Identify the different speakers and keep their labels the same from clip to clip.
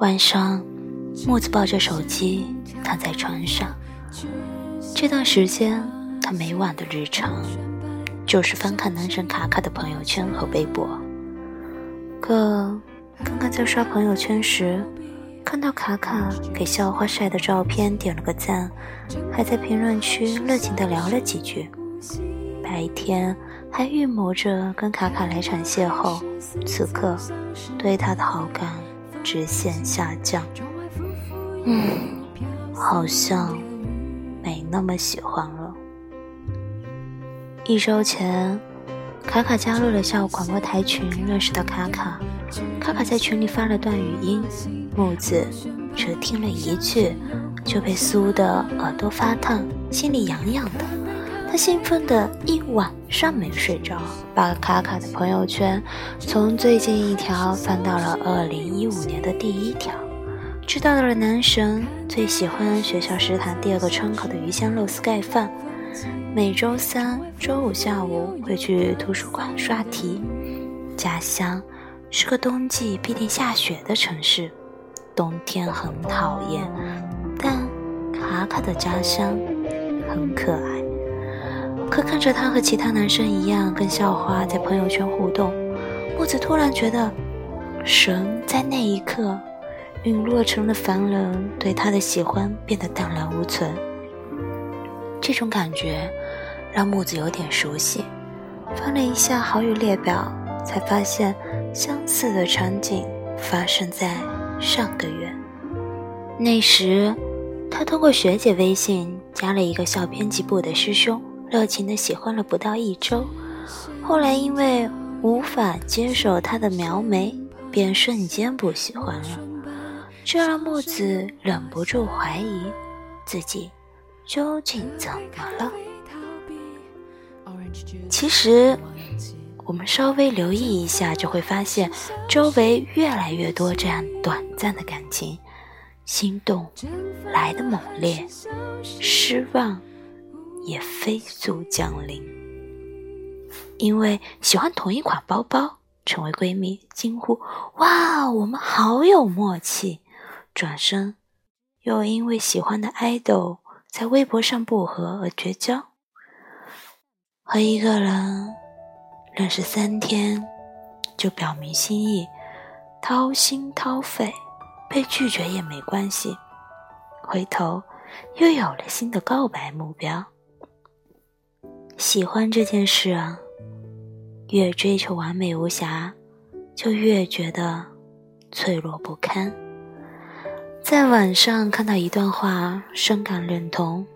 Speaker 1: 晚上，木子抱着手机躺在床上。这段时间，他每晚的日常就是翻看男神卡卡的朋友圈和微博。可刚刚在刷朋友圈时，看到卡卡给校花晒的照片点了个赞，还在评论区热情地聊了几句。白天还预谋着跟卡卡来场邂逅，此刻对他的好感直线下降。嗯，好像没那么喜欢了。一周前，卡卡加入了校广播台群，认识的卡卡。卡卡在群里发了段语音，木子只听了一句，就被酥的耳朵发烫，心里痒痒的。他兴奋的一晚上没睡着，把卡卡的朋友圈从最近一条翻到了二零一五年的第一条，知道了男神最喜欢学校食堂第二个窗口的鱼香肉丝盖饭，每周三、周五下午会去图书馆刷题。家乡是个冬季必定下雪的城市，冬天很讨厌，但卡卡的家乡很可爱。可看着他和其他男生一样跟校花在朋友圈互动，木子突然觉得，神在那一刻陨落成了凡人，对他的喜欢变得淡然无存。这种感觉让木子有点熟悉，翻了一下好友列表，才发现相似的场景发生在上个月。那时，他通过学姐微信加了一个校编辑部的师兄。热情的喜欢了不到一周，后来因为无法接受他的描眉，便瞬间不喜欢了。这让木子忍不住怀疑自己究竟怎么了。其实，我们稍微留意一下，就会发现周围越来越多这样短暂的感情，心动来的猛烈，失望。也飞速降临，因为喜欢同一款包包，成为闺蜜，惊呼：“哇，我们好有默契！”转身，又因为喜欢的爱豆在微博上不和而绝交。和一个人认识三天就表明心意，掏心掏肺，被拒绝也没关系，回头又有了新的告白目标。喜欢这件事啊，越追求完美无瑕，就越觉得脆弱不堪。在网上看到一段话，深感认同。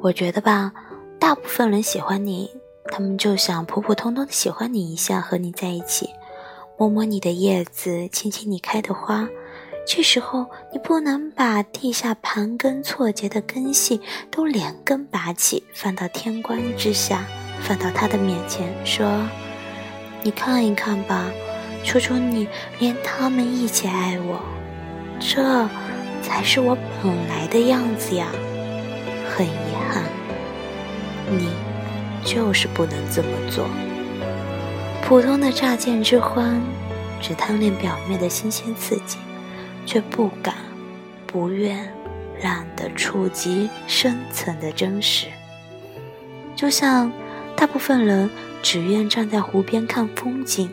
Speaker 1: 我觉得吧，大部分人喜欢你，他们就想普普通通的喜欢你一下，和你在一起，摸摸你的叶子，亲亲你开的花。这时候，你不能把地下盘根错节的根系都连根拔起，放到天官之下，放到他的面前，说：“你看一看吧，求求你，连他们一起爱我，这才是我本来的样子呀。”很遗憾，你就是不能这么做。普通的乍见之欢，只贪恋表面的新鲜刺激。却不敢、不愿、懒得触及深层的真实，就像大部分人只愿站在湖边看风景，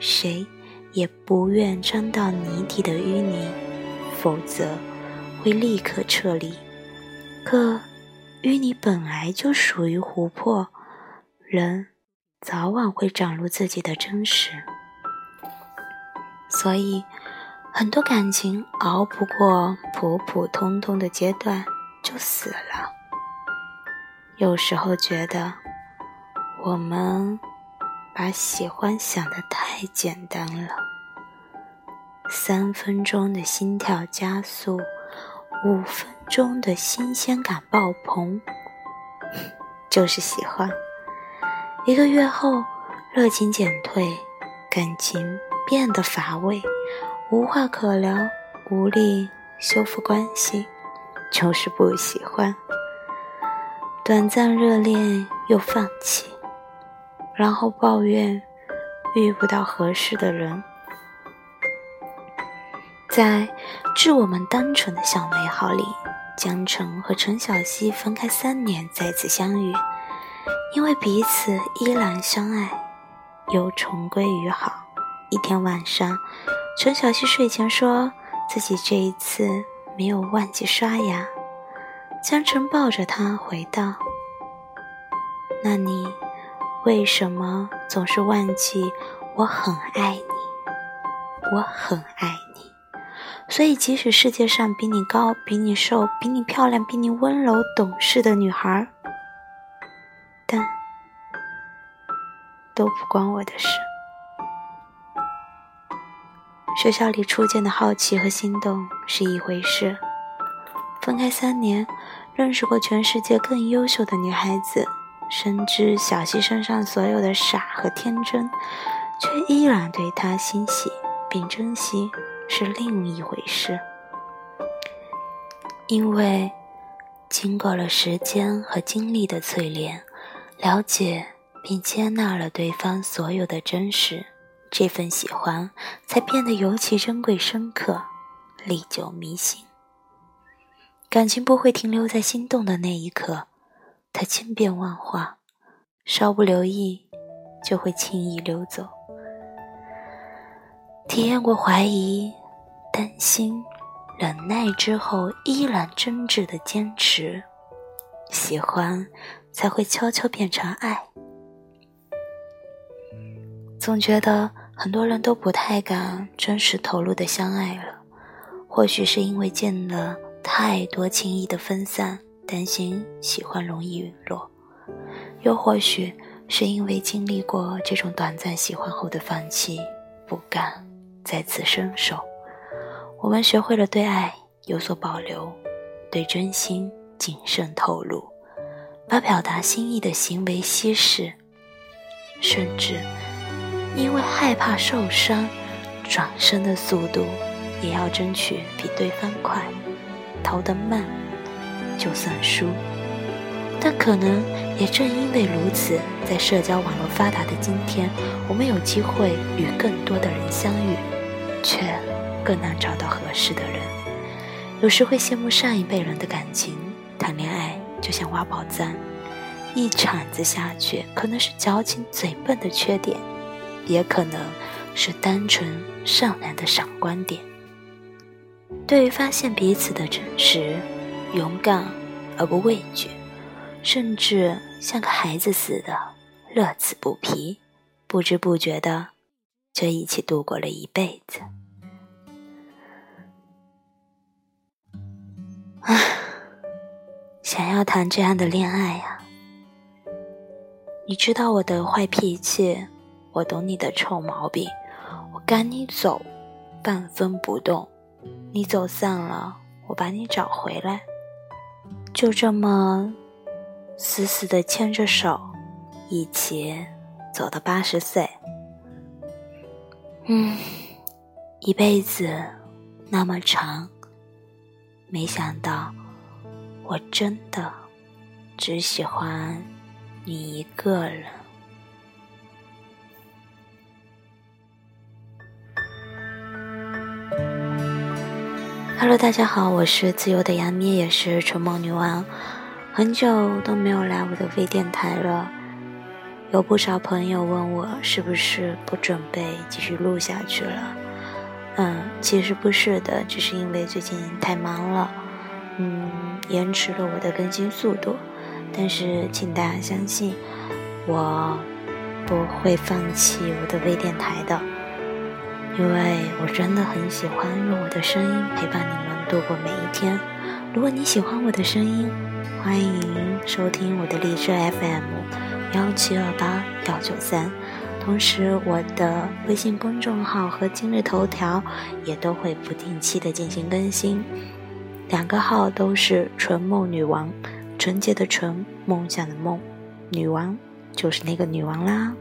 Speaker 1: 谁也不愿沾到泥底的淤泥，否则会立刻撤离。可淤泥本来就属于湖泊，人早晚会长入自己的真实，所以。很多感情熬不过普普通通的阶段就死了。有时候觉得我们把喜欢想的太简单了。三分钟的心跳加速，五分钟的新鲜感爆棚，就是喜欢。一个月后，热情减退，感情变得乏味。无话可聊，无力修复关系，就是不喜欢。短暂热恋又放弃，然后抱怨遇不到合适的人。在《致我们单纯的小美好》里，江澄和陈小希分开三年再次相遇，因为彼此依然相爱，又重归于好。一天晚上，陈小希睡前说自己这一次没有忘记刷牙，江澄抱着她回道：“那你为什么总是忘记我很爱你？我很爱你。”所以，即使世界上比你高、比你瘦、比你漂亮、比你温柔懂事的女孩，但都不关我的事。学校里初见的好奇和心动是一回事，分开三年，认识过全世界更优秀的女孩子，深知小溪身上所有的傻和天真，却依然对她欣喜并珍惜。是另一回事，因为经过了时间和经历的淬炼，了解并接纳了对方所有的真实，这份喜欢才变得尤其珍贵深刻，历久弥新。感情不会停留在心动的那一刻，它千变万化，稍不留意就会轻易溜走。体验过怀疑。担心、忍耐之后，依然真挚的坚持，喜欢才会悄悄变成爱。总觉得很多人都不太敢真实投入的相爱了，或许是因为见了太多轻易的分散，担心喜欢容易陨落；又或许是因为经历过这种短暂喜欢后的放弃，不敢再次伸手。我们学会了对爱有所保留，对真心谨慎透露，把表达心意的行为稀释，甚至因为害怕受伤，转身的速度也要争取比对方快，逃得慢就算输。但可能也正因为如此，在社交网络发达的今天，我们有机会与更多的人相遇，却。更难找到合适的人，有时会羡慕上一辈人的感情。谈恋爱就像挖宝藏，一铲子下去，可能是矫情嘴笨的缺点，也可能是单纯善良的闪光点。对于发现彼此的真实，勇敢而不畏惧，甚至像个孩子似的乐此不疲，不知不觉的就一起度过了一辈子。唉，想要谈这样的恋爱呀？你知道我的坏脾气，我懂你的臭毛病，我赶你走，半分不动。你走散了，我把你找回来，就这么死死的牵着手，一起走到八十岁。嗯，一辈子那么长。没想到，我真的只喜欢你一个人。Hello，大家好，我是自由的杨咩，也是春梦女王。很久都没有来我的微电台了，有不少朋友问我是不是不准备继续录下去了。嗯，其实不是的，只是因为最近太忙了，嗯，延迟了我的更新速度。但是，请大家相信，我不会放弃我的微电台的，因为我真的很喜欢用我的声音陪伴你们度过每一天。如果你喜欢我的声音，欢迎收听我的荔枝 FM 幺七二八幺九三。同时，我的微信公众号和今日头条也都会不定期的进行更新，两个号都是“纯梦女王”，纯洁的纯，梦想的梦，女王就是那个女王啦。